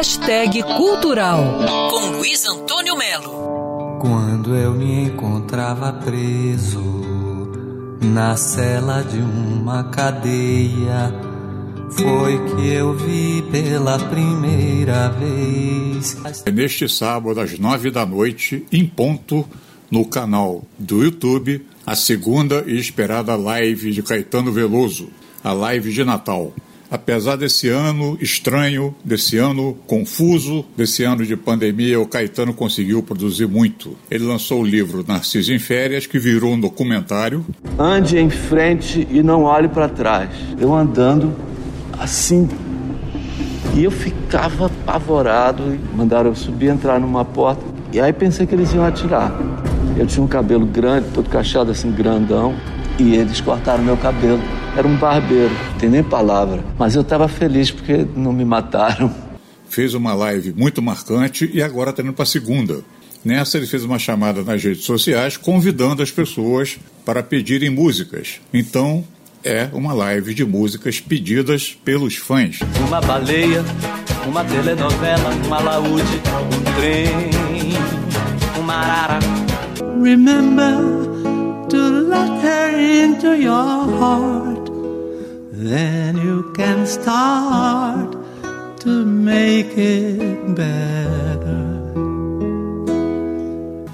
Hashtag Cultural com Luiz Antônio Melo. Quando eu me encontrava preso na cela de uma cadeia, foi que eu vi pela primeira vez. É neste sábado, às nove da noite, em ponto, no canal do YouTube, a segunda e esperada live de Caetano Veloso, a live de Natal. Apesar desse ano estranho, desse ano confuso, desse ano de pandemia, o Caetano conseguiu produzir muito. Ele lançou o livro Narciso em Férias, que virou um documentário. Ande em frente e não olhe para trás. Eu andando assim. E eu ficava apavorado. Mandaram eu subir, entrar numa porta. E aí pensei que eles iam atirar. Eu tinha um cabelo grande, todo cachado assim, grandão. E eles cortaram meu cabelo. Era um barbeiro, não tem nem palavra. Mas eu estava feliz porque não me mataram. Fez uma live muito marcante e agora está indo para a segunda. Nessa, ele fez uma chamada nas redes sociais convidando as pessoas para pedirem músicas. Então, é uma live de músicas pedidas pelos fãs. Uma baleia, uma telenovela, um alaúde, um trem, uma arara. Remember to let her into your heart. Then you can start to make it better.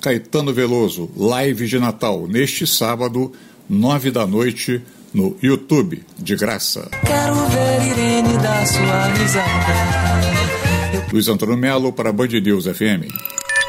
Caetano Veloso, live de Natal, neste sábado, nove da noite, no YouTube, de graça. Quero ver Irene dar sua risada. Luiz Antônio Melo para Band News FM.